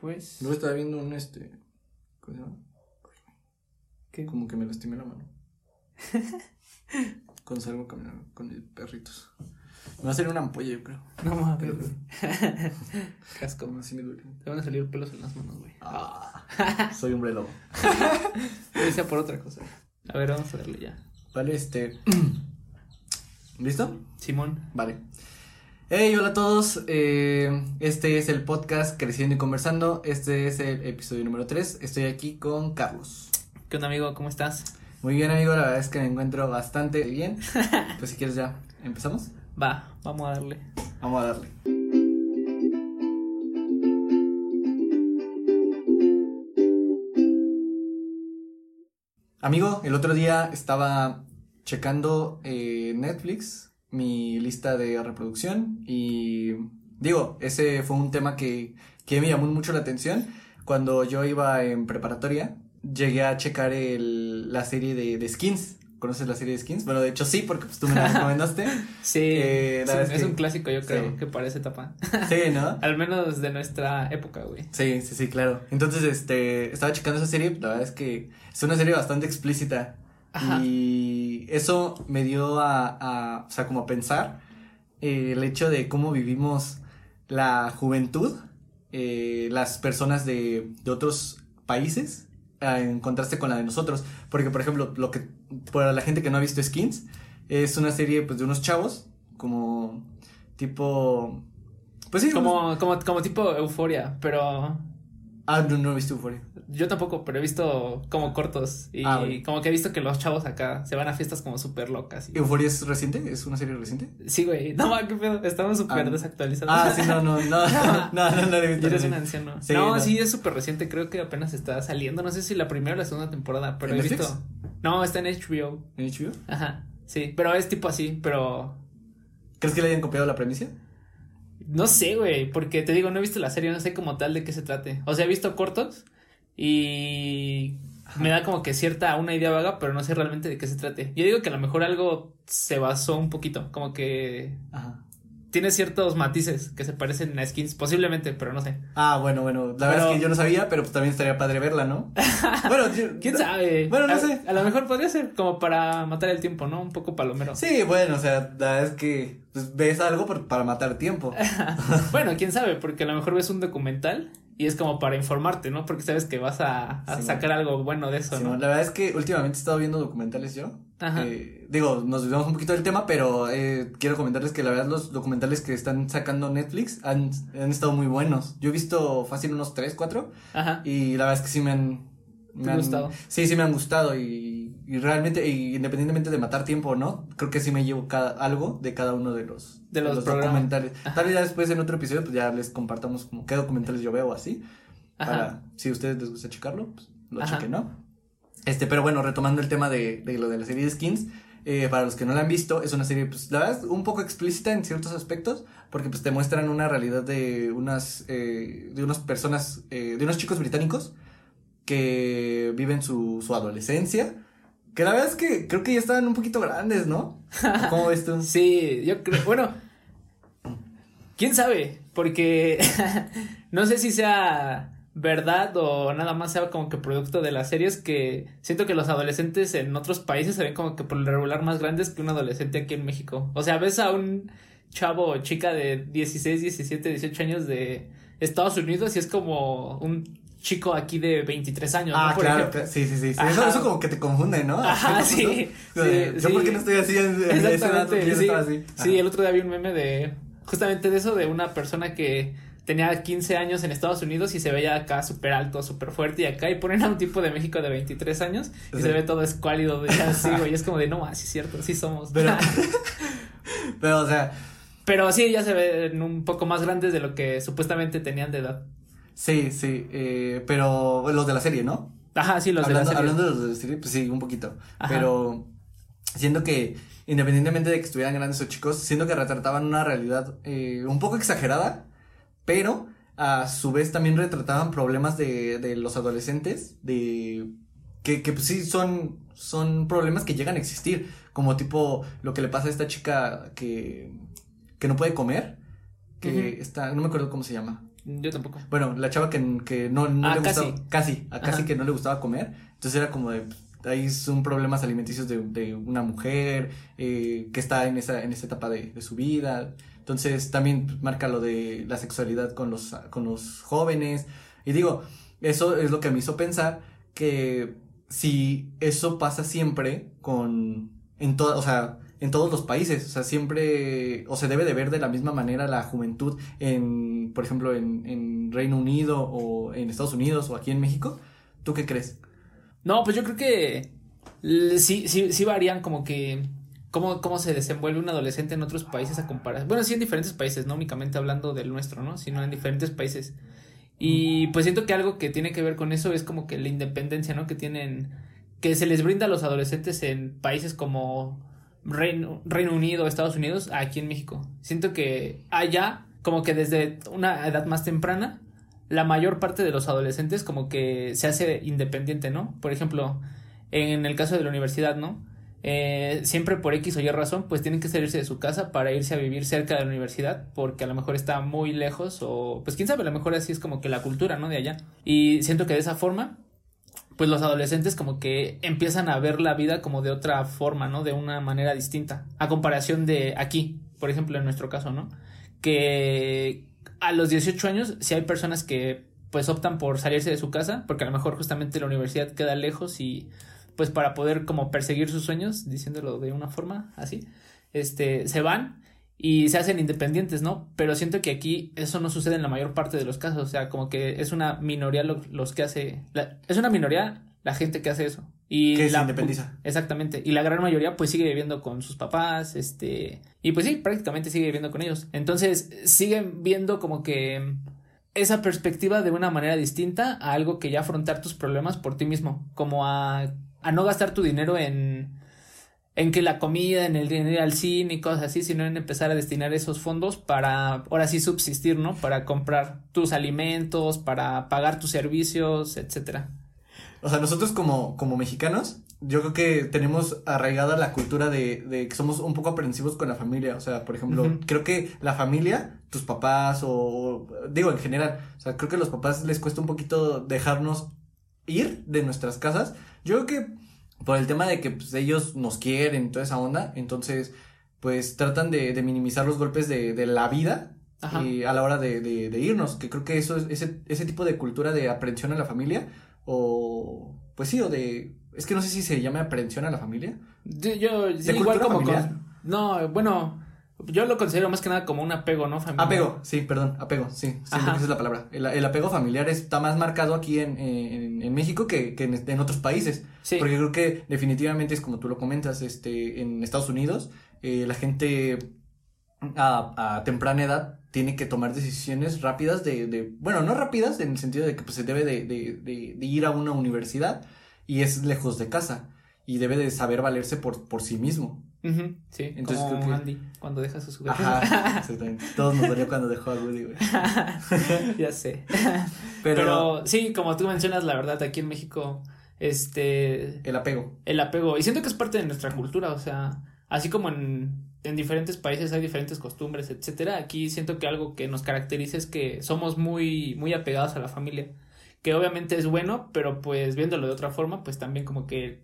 Pues. Luego estaba viendo un este. ¿Cómo se llama? ¿Qué? Como que me lastimé la mano. Cuando salgo a caminar con mis perritos. Me va a salir una ampolla, yo creo. No mames. Casco. Así me duele. Te van a salir pelos en las manos, güey. Ah, soy hombre lobo. Yo decía por otra cosa. A ver, vamos a darle ya. Vale, este. ¿Listo? Simón. Vale. Hey, hola a todos. eh, este es el podcast Creciendo y Conversando. Este es el episodio número 3. Estoy aquí con Carlos. ¿Qué onda, amigo? ¿Cómo estás? Muy bien, amigo. La verdad es que me encuentro bastante bien. Pues si quieres ya, ¿empezamos? Va, vamos a darle. Vamos a darle. Amigo, el otro día estaba checando eh, Netflix, mi lista de reproducción y digo, ese fue un tema que, que me llamó mucho la atención. Cuando yo iba en preparatoria, llegué a checar el, la serie de, de Skins. ¿Conoces la serie de Skins? Bueno, de hecho sí, porque pues, tú me la recomendaste. Sí, Eh, la es, que- un clásico, yo creo, sí. que para esa etapa. Sí, ¿no? Al menos de nuestra época, güey. Sí, sí, sí, claro. Entonces, este, estaba checando esa serie, la verdad es que es una serie bastante explícita. Ajá. Y eso me dio a, a, o sea, como a pensar eh, el hecho de cómo vivimos la juventud, eh, las personas de, de otros países, a- en contraste con la de nosotros. Porque, por ejemplo, lo que, para la gente que no ha visto Skins, es una serie, pues, de unos chavos, como, tipo, pues sí, unos- Como, como, como tipo euforia, pero Ah, no, no he visto Euphoria. yo tampoco, pero he visto como cortos y Ah, bueno. como que he visto que los chavos acá se van a fiestas como súper locas. Y... ¿Euforia es reciente? ¿Es una serie reciente? Sí, güey, no ma, qué pedo, estamos súper Ah. desactualizados. Ah, sí, no, no, no, no, no, no, no, he visto. eres un no. anciano. Sí, no, no. sí, es súper reciente, creo que apenas está saliendo, no sé si la primera o la segunda temporada, pero ¿En he Netflix? visto... No, está en HBO, ¿En HBO? ajá, sí, pero es tipo así, pero... ¿Crees que le hayan copiado la premisa? No sé, güey, porque te digo, no he visto la serie, no sé como tal de qué se trate. O sea, he visto cortos y me da como que cierta, una idea vaga, pero no sé realmente de qué se trate. Yo digo que a lo mejor algo se basó un poquito, como que Ajá. Tiene ciertos matices que se parecen a skins, posiblemente, pero no sé. Ah, bueno, bueno, la verdad es que yo no sabía, pero pues también estaría padre verla, ¿no? bueno, yo- ¿Quién sabe? Bueno, no A- sé. A lo mejor podría ser como para matar el tiempo, ¿no? Un poco palomero. Sí, bueno, o sea, la verdad es que pues, ves algo por- para matar tiempo. Bueno, quién sabe, porque a lo mejor ves un documental y es como para informarte, ¿no? Porque sabes que vas a, a Sí. sacar algo bueno de eso, Sí, ¿no? la verdad es que últimamente he estado viendo documentales yo. Ajá. Eh, digo, nos desviamos un poquito del tema, pero eh, quiero comentarles que la verdad los documentales que están sacando Netflix han, han estado muy buenos. Yo he visto fácil unos 3, 4 Ajá. y la verdad es que sí me han... ¿Te me han- gustado? Sí, sí me han gustado y, y realmente, y independientemente de matar tiempo o no, creo que sí me llevo cada, algo de cada uno de los, De los programas. documentales. Ajá. Tal vez ya después en otro episodio pues ya les compartamos como qué documentales yo veo así. Ajá. Para, si a ustedes les gusta checarlo, pues lo Ajá. chequen, ¿no? Este, pero bueno, retomando el tema de, de lo de la serie de skins, eh, para los que no la han visto, es una serie, pues, la verdad, un poco explícita en ciertos aspectos, porque pues te muestran una realidad de unas, eh, de unas personas, eh, de unos chicos británicos que viven su, su adolescencia, que la verdad es que creo que ya estaban un poquito grandes, ¿no? ¿Cómo ves tú? Sí, yo creo, bueno, quién sabe, porque no sé si sea verdad o nada más sea como que producto de las series que siento que los adolescentes en otros países se ven como que por lo regular más grandes que un adolescente aquí en México. O sea, ves a un chavo o chica de 16, 17, 18 años de Estados Unidos y es como un chico aquí de 23 años, Ah, ¿no? Claro, sí, sí, sí. Eso, eso como que te confunde, ¿no? Ajá, ¿A cierto sí, sí, Yo. ¿por qué no estoy así en, edad? Exactamente, yo sí. así. Sí, el otro día vi un meme de justamente de eso, de una persona que tenía 15 años en Estados Unidos y se veía acá súper alto, súper fuerte y acá y ponen a un tipo de México de 23 años y Sí. se ve todo escuálido de así, güey, y es como de no, así es cierto, sí somos. Pero, pero, o sea, Pero sí, ya se ven un poco más grandes de lo que supuestamente tenían de edad. Sí, sí, eh, pero los de la serie, ¿no? Ajá, sí, los hablando, de la serie. hablando de los de la serie, pues sí, un poquito. Ajá. Pero siento que, independientemente de que estuvieran grandes o chicos, siento que retrataban una realidad eh, un poco exagerada, pero a su vez también retrataban problemas de, de los adolescentes, de que, que pues sí son, son problemas que llegan a existir, como tipo lo que le pasa a esta chica que, que no puede comer, que está, no me acuerdo cómo se llama. Yo tampoco. Bueno, la chava que, que no, no Ah, le casi. gustaba, casi, a casi Ajá. que no le gustaba comer, entonces era como de, ahí son problemas alimenticios de, de una mujer eh, que está en esa, en esa etapa de, de su vida, entonces también marca lo de la sexualidad con los, con los jóvenes, y digo, eso es lo que me hizo pensar que si eso pasa siempre con, en toda, o sea, en todos los países, o sea, siempre, o se debe de ver de la misma manera la juventud en, por ejemplo, en, en Reino Unido o en Estados Unidos o aquí en México, ¿tú qué crees? No, pues yo creo que sí, sí, sí varían como que cómo, cómo se desenvuelve un adolescente en otros países a comparar. Bueno, sí en diferentes países, no únicamente hablando del nuestro, ¿no? Sino en diferentes países. Y pues siento que algo que tiene que ver con eso es como que la independencia, ¿no? Que tienen, que se les brinda a los adolescentes en países como Reino, Unido, Estados Unidos, aquí en México. Siento que allá, como que desde una edad más temprana, la mayor parte de los adolescentes como que se hace independiente, ¿no? Por ejemplo, en el caso de la universidad, ¿no? Eh, siempre por X o Y razón, pues tienen que salirse de su casa para irse a vivir cerca de la universidad, porque a lo mejor está muy lejos o, pues quién sabe, a lo mejor así es como que la cultura, ¿no? De allá. Y siento que de esa forma, pues los adolescentes como que empiezan a ver la vida como de otra forma, ¿no? De una manera distinta, a comparación de aquí, por ejemplo, en nuestro caso, ¿no? Que a los 18 años, si hay personas que pues optan por salirse de su casa, porque a lo mejor justamente la universidad queda lejos y pues para poder como perseguir sus sueños, diciéndolo de una forma así, este, se van y se hacen independientes, ¿no? Pero siento que aquí eso no sucede en la mayor parte de los casos, o sea, como que es una minoría lo- los que hace, la- es una minoría la gente que hace eso. Y Que se la, independiza. Exactamente. Y la gran mayoría pues sigue viviendo con sus papás, este, y pues sí, prácticamente sigue viviendo con ellos. Entonces, siguen viendo como que esa perspectiva de una manera distinta a algo que ya afrontar tus problemas por ti mismo, como a, a no gastar tu dinero en en que la comida, en el dinero al cine y cosas así, sino en empezar a destinar esos fondos para ahora sí subsistir, ¿no? Para comprar tus alimentos, para pagar tus servicios, etcétera. O sea, nosotros como, como mexicanos, yo creo que tenemos arraigada la cultura de, de que somos un poco aprensivos con la familia. O sea, por ejemplo, creo que la familia, tus papás o, digo, en general, o sea, creo que a los papás les cuesta un poquito dejarnos ir de nuestras casas. Yo creo que por el tema de que pues, ellos nos quieren, toda esa onda, entonces, pues tratan de, de minimizar los golpes de, de la vida Ajá. eh, a la hora de, de, irnos, que creo que eso es ese, ese tipo de cultura de aprensión a la familia, o pues sí, o de, es que no sé si se llama aprensión a la familia. Yo, yo sí, ¿De igual como con- no, bueno, yo lo considero más que nada como un apego, ¿no? Familiar. Apego, sí, perdón, apego, sí, que esa es la palabra. El, el apego familiar está más marcado aquí en, en, en México que, que en, en otros países. Sí. Porque creo que definitivamente es como tú lo comentas, este, en Estados Unidos, eh, la gente a, a temprana edad tiene que tomar decisiones rápidas de, de, bueno, no rápidas en el sentido de que pues se debe de, de, de, de ir a una universidad y es lejos de casa y debe de saber valerse por, por sí mismo. Ujú, sí, Entonces como creo que- Andy cuando deja sus juguetes. Ajá, exactamente. Todos nos dolió cuando dejó a Woody, güey. ya sé. Pero, Pero sí, como tú mencionas, la verdad, aquí en México, este, el apego. el apego, y siento que es parte de nuestra cultura, o sea, así como en, en diferentes países hay diferentes costumbres, etcétera, aquí siento que algo que nos caracteriza es que somos muy, muy apegados a la familia, que obviamente es bueno, pero pues viéndolo de otra forma, pues también como que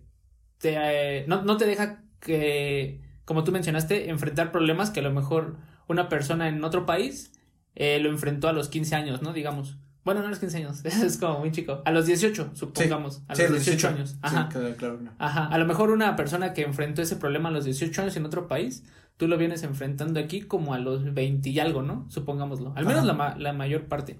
te, eh, no, no te deja que, como tú mencionaste, enfrentar problemas que a lo mejor una persona en otro país eh, lo enfrentó a los 15 años, ¿no? Digamos. Bueno, no a los 15 años, es como muy chico. A los 18, supongamos. a Sí, los 18, años. Ajá. Sí, claro, claro. Ajá. A lo mejor una persona que enfrentó ese problema a los 18 años en otro país, tú lo vienes enfrentando aquí como a los 20 y algo, ¿no? Supongámoslo. Al menos la, la mayor parte.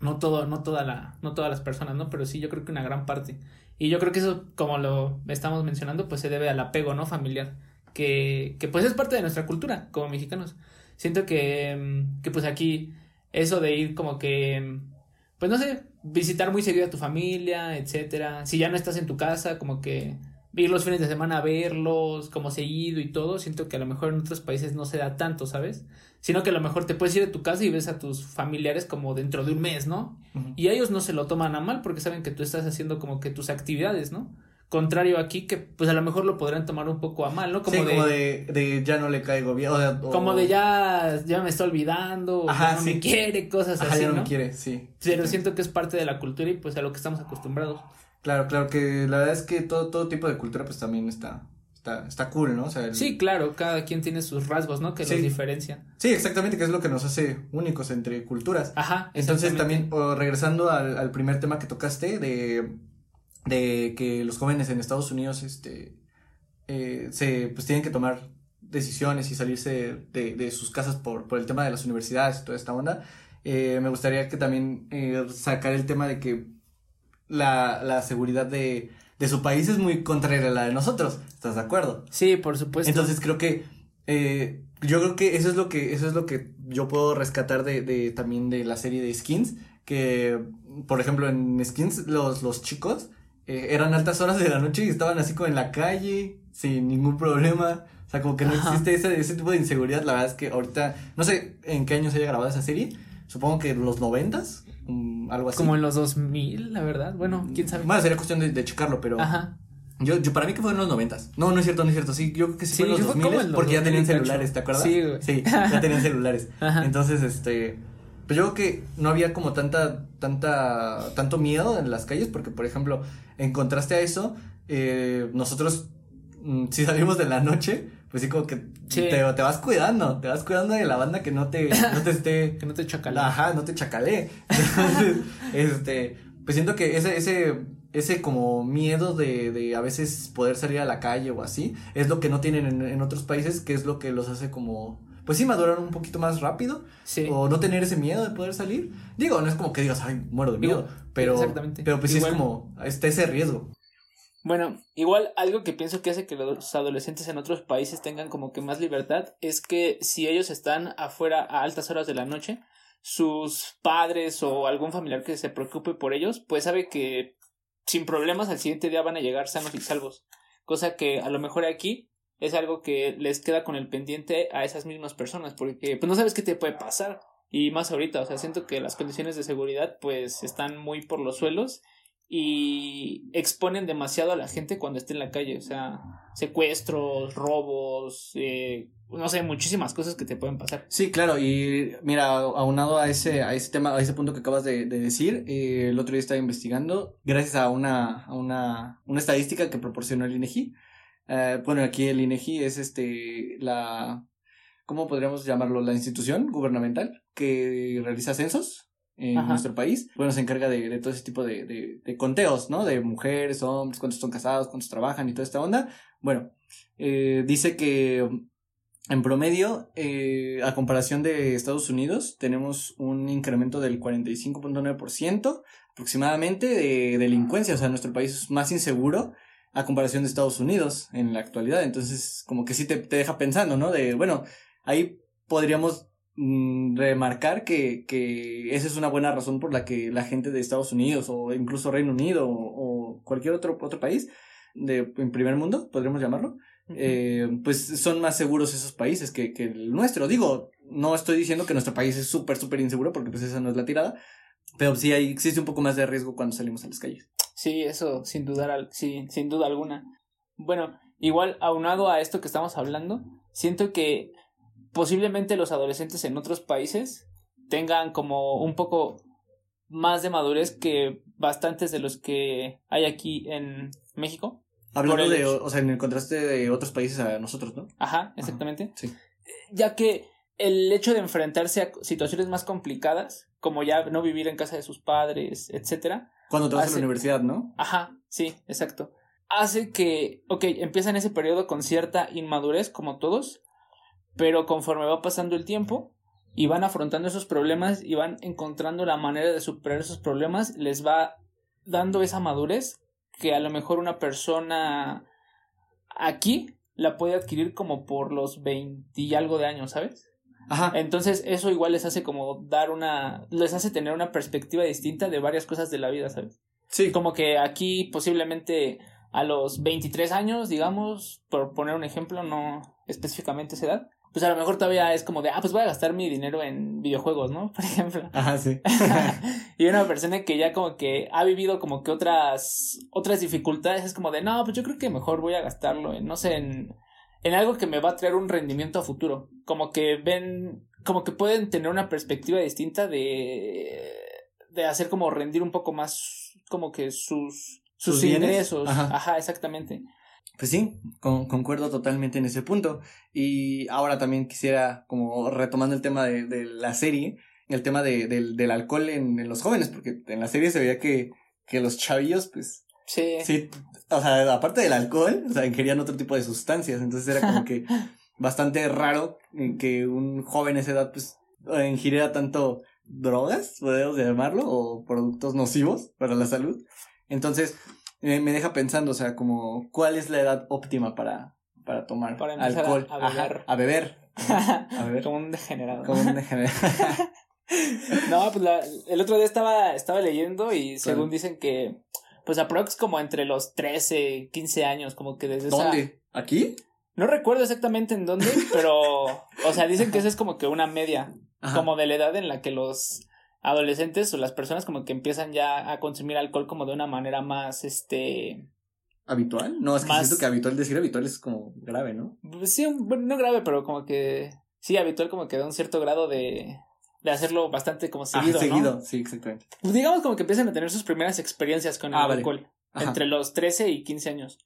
No todo, no toda la, no todas las personas, ¿no? Pero sí, yo creo que una gran parte. Y yo creo que eso, como lo estamos mencionando, pues se debe al apego, ¿no? Familiar. Que, que pues es parte de nuestra cultura como mexicanos. Siento que, mm, que pues aquí eso de ir como que, mm, pues no sé, visitar muy seguido a tu familia, etcétera. Si ya no estás en tu casa, como que ir los fines de semana a verlos, como seguido y todo, siento que a lo mejor en otros países no se da tanto, ¿sabes? Sino que a lo mejor te puedes ir de tu casa y ves a tus familiares como dentro de un mes, ¿no? Y ellos no se lo toman a mal porque saben que tú estás haciendo como que tus actividades, ¿no? contrario aquí que pues a lo mejor lo podrán tomar un poco a mal, ¿no? Como, sí, de, como de, de, ya no le caigo bien. O, Como de ya, ya me está olvidando, Ajá, no me quiere, cosas así. Ya no, me quiere, sí. Pero siento que es parte de la cultura y pues a lo que estamos acostumbrados. Claro, claro, que la verdad es que todo, todo tipo de cultura pues también está, está, está cool, ¿no? O sea, Sí, claro, cada quien tiene sus rasgos, ¿no? Que los diferencian. Sí, exactamente, que es lo que nos hace únicos entre culturas. Ajá. Entonces también, regresando al, al primer tema que tocaste de de que los jóvenes en Estados Unidos este, eh, se, pues tienen que tomar decisiones y salirse de, de sus casas por, por, el tema de las universidades y toda esta onda, eh, me gustaría que también eh, sacar el tema de que la, la seguridad de, de, su país es muy contraria a la de nosotros, ¿estás de acuerdo? Sí, por supuesto. Entonces creo que eh, yo creo que eso es lo que eso es lo que yo puedo rescatar de, de también de la serie de Skins, que por ejemplo en Skins los, los chicos eh, eran altas horas de la noche y estaban así como en la calle, sin ningún problema. O sea, como que no existe ese, ese tipo de inseguridad. La verdad es que ahorita, no sé en qué año se haya grabado esa serie. Supongo que los noventas, um, algo así. Como en los dos mil, la verdad. Bueno, quién sabe. Bueno, sería cuestión de, checarlo, pero. Ajá. Yo, yo, para mí que fue en los noventas. No, no es cierto, no es cierto. Sí, yo creo que sí, fue en los dos miles porque ya tenían celulares, ¿te acuerdas? Sí, güey. Sí, ya tenían celulares. Ajá. Entonces, este. Pues yo creo que no había como tanta, tanta, tanto miedo en las calles, porque por ejemplo, en contraste a eso, eh, nosotros, mm, si salimos de la noche, pues sí como que Te, te, vas cuidando, te vas cuidando de la banda que no te, no te esté. que no te chacale. Ajá, no te chacale. Entonces, este, pues siento que ese, ese, ese como miedo de, de a veces poder salir a la calle o así, es lo que no tienen en, en otros países, que es lo que los hace como pues sí madurar un poquito más rápido. Sí. O no tener ese miedo de poder salir. Digo, no es como que digas, ay, muero de miedo. pero, exactamente. pero pues sí es como, está ese riesgo. Bueno, igual algo que pienso que hace que los adolescentes en otros países tengan como que más libertad es que si ellos están afuera a altas horas de la noche, sus padres o algún familiar que se preocupe por ellos, pues sabe que sin problemas al siguiente día van a llegar sanos y salvos. Cosa que a lo mejor aquí es algo que les queda con el pendiente a esas mismas personas, porque pues no sabes qué te puede pasar. Y más ahorita, o sea, siento que las condiciones de seguridad pues están muy por los suelos y exponen demasiado a la gente cuando esté en la calle, o sea, secuestros, robos, eh, no sé, muchísimas cosas que te pueden pasar. Sí, claro, y mira, aunado a ese, a ese tema, a ese punto que acabas de, decir, eh, el otro día estaba investigando, gracias a una, a una, una estadística que proporcionó el INEGI, eh, bueno, aquí el INEGI es este, la, ¿cómo podríamos llamarlo? La institución gubernamental que realiza censos en nuestro país. Bueno, se encarga de, de todo ese tipo de, de, de, conteos, ¿no? De mujeres, hombres, cuántos están casados, cuántos trabajan y toda esta onda. Bueno, eh, dice que en promedio, eh, a comparación de Estados Unidos, tenemos un incremento del 45.9% aproximadamente de delincuencia. O sea, nuestro país es más inseguro a comparación de Estados Unidos en la actualidad. Entonces, como que sí te, te deja pensando, ¿no? De, bueno, ahí podríamos mm, remarcar que, que esa es una buena razón por la que la gente de Estados Unidos o incluso Reino Unido o, cualquier otro, otro país de en primer mundo, podríamos llamarlo, eh, pues son más seguros esos países que, que el nuestro. Digo, no estoy diciendo que nuestro país es súper, súper inseguro porque pues esa no es la tirada, pero sí hay, existe un poco más de riesgo cuando salimos a las calles. Sí, eso sin dudar, sí, sin duda alguna. Bueno, igual aunado a esto que estamos hablando, siento que posiblemente los adolescentes en otros países tengan como un poco más de madurez que bastantes de los que hay aquí en México. Hablando de, o sea, en el contraste de otros países a nosotros, ¿no? Ajá, exactamente. sí. Ya que el hecho de enfrentarse a situaciones más complicadas, como ya no vivir en casa de sus padres, etcétera, cuando te vas a la universidad, ¿no? Ajá, sí, exacto. Hace que, ok, empiezan ese periodo con cierta inmadurez, como todos, pero conforme va pasando el tiempo y van afrontando esos problemas y van encontrando la manera de superar esos problemas, les va dando esa madurez que a lo mejor una persona aquí la puede adquirir como por los 20 y algo de años, ¿sabes? Ajá. Entonces, eso igual les hace como dar una. Les hace tener una perspectiva distinta de varias cosas de la vida, ¿sabes? Sí. Como que aquí posiblemente a los 23 años, digamos, por poner un ejemplo, no específicamente esa edad, pues a lo mejor todavía es como de, ah, pues voy a gastar mi dinero en videojuegos, ¿no? Por ejemplo. Ajá, sí. y una persona que ya como que ha vivido como que otras, otras dificultades es como de, no, pues yo creo que mejor voy a gastarlo en, no sé, en, en algo que me va a traer un rendimiento a futuro. Como que ven, como que pueden tener una perspectiva distinta de, de hacer como rendir un poco más como que sus, sus, ingresos. Ajá. Ajá, exactamente. Pues sí, con- concuerdo totalmente en ese punto. Y ahora también quisiera, como retomando el tema de, de la serie, el tema de, del, del alcohol en, en los jóvenes, porque en la serie se veía que, que los chavillos, pues, Sí. sí, o sea, aparte del alcohol, o sea, ingerían otro tipo de sustancias. Entonces era como que bastante raro que un joven a esa edad, pues, ingiriera tanto drogas, podemos llamarlo, o productos nocivos para la salud. Entonces, eh, me deja pensando, o sea, como, ¿cuál es la edad óptima para, para tomar Para a- alcohol? a Ajá, beber. a beber. A beber. Como un degenerado. Como un degenerado. No, pues la- el otro día estaba, estaba leyendo y según ¿Cuál? dicen que, pues aprox como entre los 13, 15 años, como que desde esa... ¿Dónde? ¿Aquí? No recuerdo exactamente en dónde, pero, o sea, dicen que esa es como que una media, Ajá. como de la edad en la que los adolescentes o las personas como que empiezan ya a consumir alcohol como de una manera más, este, ¿Habitual? No, es que Más- siento que habitual, decir habitual es como grave, ¿no? sí, bueno, no grave, pero como que, sí, habitual como que de un cierto grado de, de hacerlo bastante como seguido, ah, ¿no? seguido, sí, exactamente. Pues digamos como que empiezan a tener sus primeras experiencias con el Ah, alcohol. Entre los 13 y 15 años.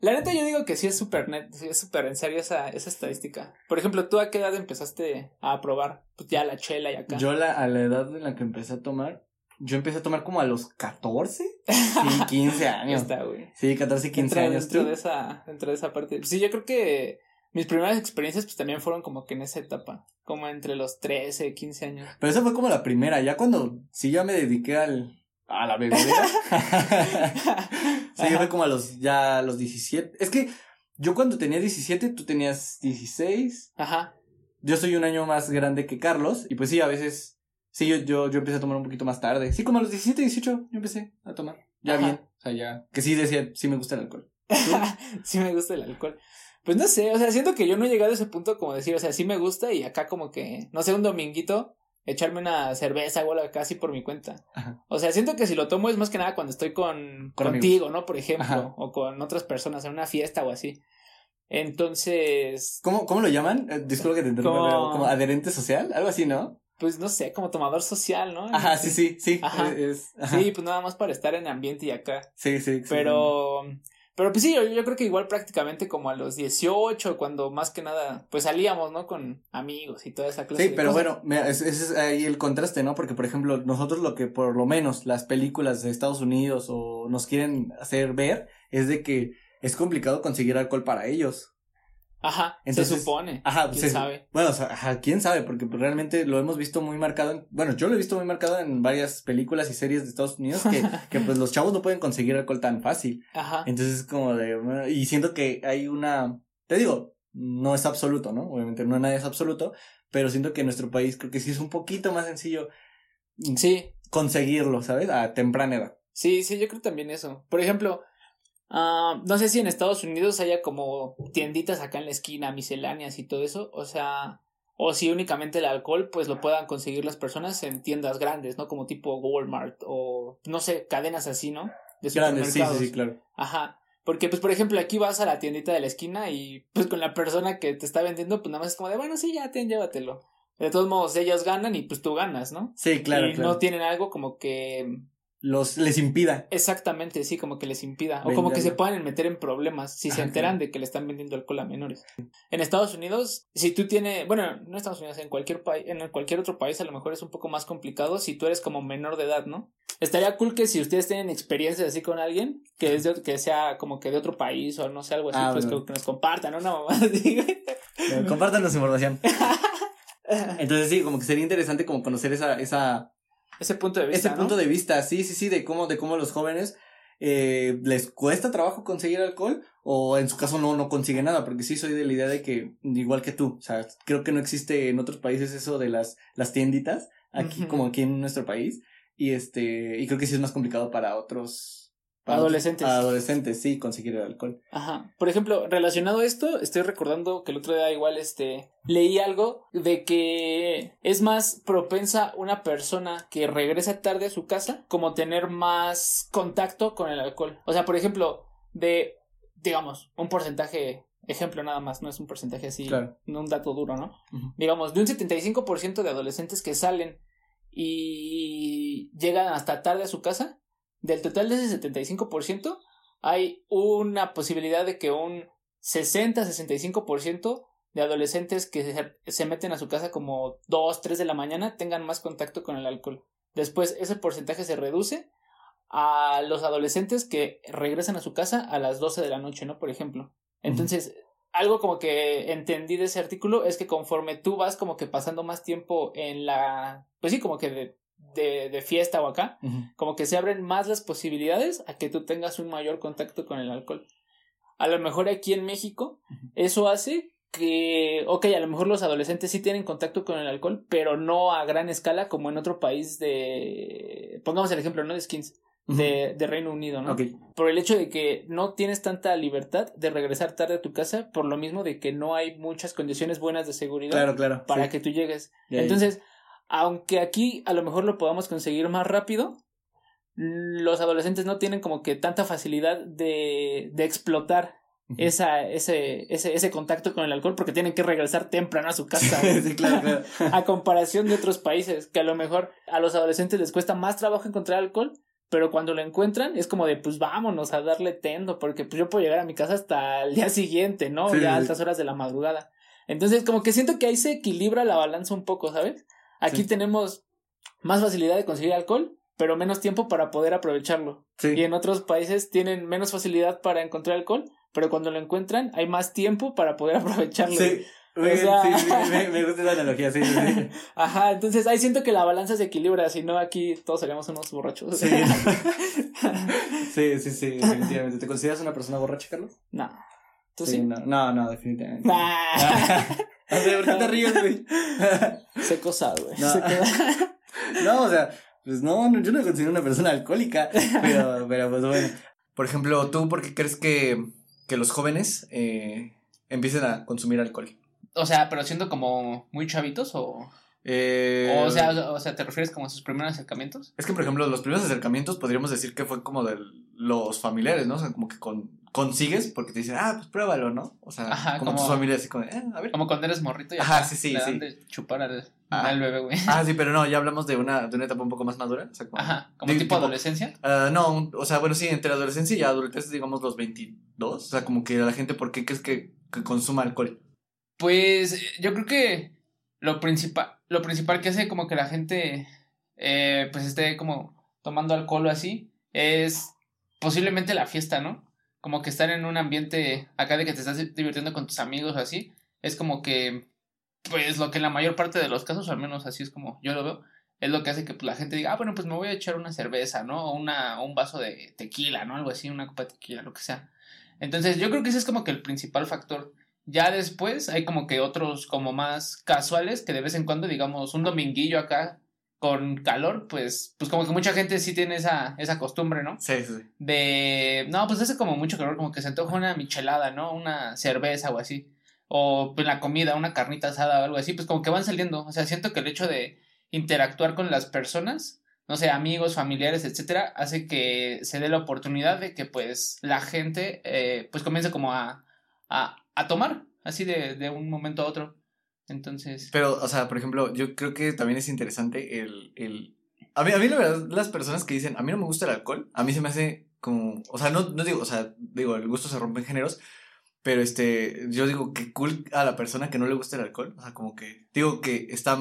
La neta yo digo que sí es súper net, sí es súper en serio esa, esa estadística. Por ejemplo, ¿tú a qué edad empezaste a probar? Pues ya la chela y acá. Yo la, a la edad en la que empecé a tomar, yo empecé a tomar como a los 14, sí, 15 Ahí años. está, güey. Sí, 14, 15 Dentro, años. dentro ¿Tú? de esa, dentro de esa parte. Sí, yo creo que mis primeras experiencias pues también fueron como que en esa etapa. Como entre los 13, 15 años. Pero esa fue como la primera, ya cuando sí ya me dediqué al a la bebedera. sí, Ajá. fue como a los ya a los 17. Es que yo cuando tenía 17, tú tenías 16. Ajá. Yo soy un año más grande que Carlos y pues sí, a veces sí yo yo yo empecé a tomar un poquito más tarde. Sí, como a los 17, 18 yo empecé a tomar. Ya Ajá. bien, o sea, ya que sí decía, sí me gusta el alcohol. sí me gusta el alcohol. Pues no sé, o sea, siento que yo no he llegado a ese punto como decir, o sea, sí me gusta y acá como que, no sé, un dominguito, echarme una cerveza o algo acá así por mi cuenta. Ajá. O sea, siento que si lo tomo es más que nada cuando estoy con, Con contigo, ¿no? Por ejemplo, Ajá. o con otras personas en una fiesta o así. Entonces, ¿Cómo, ¿Cómo lo llaman? Eh, disculpa que te interrumpa, Como- pero como adherente social, algo así, ¿no? pues no sé, como tomador social, ¿no? Ajá, sí, sí, sí. Ajá. es- ajá. Sí, pues nada más para estar en ambiente y acá. Sí, sí, sí. Pero, pues sí, yo, yo creo que igual prácticamente como a los 18, cuando más que nada, pues salíamos, ¿no? Con amigos y toda esa clase Sí, de pero cosas. bueno, ese es ahí el contraste, ¿no? Porque, por ejemplo, nosotros lo que por lo menos las películas de Estados Unidos o nos quieren hacer ver es de que es complicado conseguir alcohol para ellos. Ajá, Entonces, se supone. Ajá, ¿Quién se- sabe? Bueno, o sea, ajá, quién sabe, porque pues, realmente lo hemos visto muy marcado, en- bueno, yo lo he visto muy marcado en varias películas y series de Estados Unidos que, que pues los chavos no pueden conseguir alcohol tan fácil. Ajá. Entonces es como de, y siento que hay una, te digo, no es absoluto, ¿no? Obviamente no nada es absoluto, pero siento que en nuestro país creo que sí es un poquito más sencillo Sí, conseguirlo, ¿sabes? A temprana edad. sí, sí, yo creo también eso. Por ejemplo, ah, no sé si en Estados Unidos haya como tienditas acá en la esquina, misceláneas y todo eso, o sea, o si únicamente el alcohol pues lo puedan conseguir las personas en tiendas grandes, ¿no? Como tipo Walmart o no sé, cadenas así, ¿no? De Grandes, sí, sí, sí, claro. Ajá. Porque, pues, por ejemplo, aquí vas a la tiendita de la esquina y, pues, con la persona que te está vendiendo, pues, nada más es como de, bueno, sí, ya, ten, llévatelo. De todos modos, ellos ganan y, pues, tú ganas, ¿no? Sí, claro, y claro. no tienen algo como que, Los, les impida. exactamente, sí, como que les impida. O como que se puedan meter en problemas si se enteran de que le están vendiendo alcohol a menores. En Estados Unidos, si tú tienes, bueno, no en Estados Unidos, en cualquier país, en cualquier otro país a lo mejor es un poco más complicado si tú eres como menor de edad, ¿no? Estaría cool que si ustedes tienen experiencias así con alguien, que es de- que sea como que de otro país o no sé, algo así, Ah, pues bueno. que, que nos compartan, ¿no? Una mamá así, Compártanos información. Entonces sí, como que sería interesante como conocer esa, esa, Ese punto de vista, ese ¿no? punto de vista, sí, sí, sí, de cómo, de cómo los jóvenes eh, les cuesta trabajo conseguir alcohol o en su caso no, no consigue nada, porque sí soy de la idea de que, igual que tú, o sea, creo que no existe en otros países eso de las, las tienditas, aquí como aquí en nuestro país, y este, y creo que sí es más complicado para otros, adolescentes. A adolescentes, sí, conseguir el alcohol. Ajá. Por ejemplo, relacionado a esto, estoy recordando que el otro día igual este leí algo de que es más propensa una persona que regresa tarde a su casa como tener más contacto con el alcohol. O sea, por ejemplo, de digamos, un porcentaje ejemplo nada más, no es un porcentaje así, no un dato duro, ¿no? Digamos, de un 75% de adolescentes que salen y llegan hasta tarde a su casa, del total de ese 75%, hay una posibilidad de que un 60-65% de adolescentes que se, meten a su casa como 2, 3 de la mañana tengan más contacto con el alcohol. Después ese porcentaje se reduce a los adolescentes que regresan a su casa a las 12 de la noche, ¿no? Por ejemplo. Entonces, algo como que entendí de ese artículo es que conforme tú vas como que pasando más tiempo en la, pues sí, como que de, de, de fiesta o acá, como que se abren más las posibilidades a que tú tengas un mayor contacto con el alcohol. A lo mejor aquí en México, eso hace que, ok, a lo mejor los adolescentes sí tienen contacto con el alcohol, pero no a gran escala como en otro país de, pongamos el ejemplo, ¿no? De skins de, de, Reino Unido, ¿no? Por el hecho de que no tienes tanta libertad de regresar tarde a tu casa, por lo mismo de que no hay muchas condiciones buenas de seguridad claro, claro, para que tú llegues. Entonces, aunque aquí a lo mejor lo podamos conseguir más rápido, los adolescentes no tienen como que tanta facilidad de, de explotar esa, ese, ese, ese contacto con el alcohol porque tienen que regresar temprano a su casa. sí, claro, claro. A comparación de otros países, que a lo mejor a los adolescentes les cuesta más trabajo encontrar alcohol, pero cuando lo encuentran es como de pues vámonos a darle tendo porque pues yo puedo llegar a mi casa hasta el día siguiente, ¿no? ya a altas horas de la madrugada. Entonces como que siento que ahí se equilibra la balanza un poco, ¿sabes? Aquí tenemos más facilidad de conseguir alcohol, pero menos tiempo para poder aprovecharlo. Y en otros países tienen menos facilidad para encontrar alcohol, pero cuando lo encuentran hay más tiempo para poder aprovecharlo. Sí. sí, me, gusta esa analogía, sí, sí, Ajá, entonces ahí siento que la balanza se equilibra, si no aquí todos seríamos unos borrachos. Sí. sí, sí, sí, definitivamente. ¿Te consideras una persona borracha, Carlos? No. ¿Tú sí? No, no, no, definitivamente. Nah. ¿por qué te ríes, güey? Sé cosa, güey. No. no, o sea, pues no, yo no me considero una persona alcohólica, pero, pero pues bueno. Por ejemplo, ¿tú por qué crees que, que los jóvenes eh, empiecen a consumir alcohol? O sea, pero siendo como muy chavitos o... Eh, o, sea, o sea, ¿te refieres como a sus primeros acercamientos? Es que, por ejemplo, los primeros acercamientos podríamos decir que fue como de los familiares, ¿no? O sea, como que con, consigues porque te dicen, ah, pues pruébalo, ¿no? O sea, como, tus familiares así como, eh, a ver. Como cuando eres morrito y Ajá, sí, sí, sí. De chupar ah. al, bebé, güey. Ah, sí, pero no, ya hablamos de una, de una etapa un poco más madura. O sea, como, Ajá, como tipo, adolescencia. Uh, no, o sea, bueno, sí, entre adolescencia y adultez, digamos los 22. O sea, como que la gente, ¿por qué crees que, que consuma alcohol? Pues yo creo que lo principal, lo principal que hace como que la gente eh, pues esté como tomando alcohol o así es posiblemente la fiesta, ¿no? Como que estar en un ambiente acá de que te estás divirtiendo con tus amigos o así, es como que pues lo que en la mayor parte de los casos, al menos así es como yo lo veo, es lo que hace que pues, la gente diga, ah, bueno, pues me voy a echar una cerveza, ¿no? O una, un vaso de tequila, ¿no? Algo así, una copa de tequila, lo que sea. Entonces, yo creo que ese es como que el principal factor. Ya después hay como que otros como más casuales que de vez en cuando, digamos, un dominguillo acá con calor, pues, pues como que mucha gente sí tiene esa, esa costumbre, ¿no? Sí, sí. De, no, pues hace como mucho calor, como que se antoja una michelada, ¿no? Una cerveza o así. O pues la comida, una carnita asada o algo así, pues como que van saliendo. O sea, siento que el hecho de interactuar con las personas, no sé, amigos, familiares, etcétera, hace que se dé la oportunidad de que pues la gente eh, pues comience como a, a, a tomar, así de, de un momento a otro. Entonces. Pero, o sea, por ejemplo, yo creo que también es interesante el. el... A, mí, a mí, la verdad, las personas que dicen, a mí no me gusta el alcohol, a mí se me hace como. O sea, no, no digo, o sea, digo, el gusto se rompe en géneros. Pero este, yo digo que cool a la persona que no le gusta el alcohol. O sea, como que. Digo que está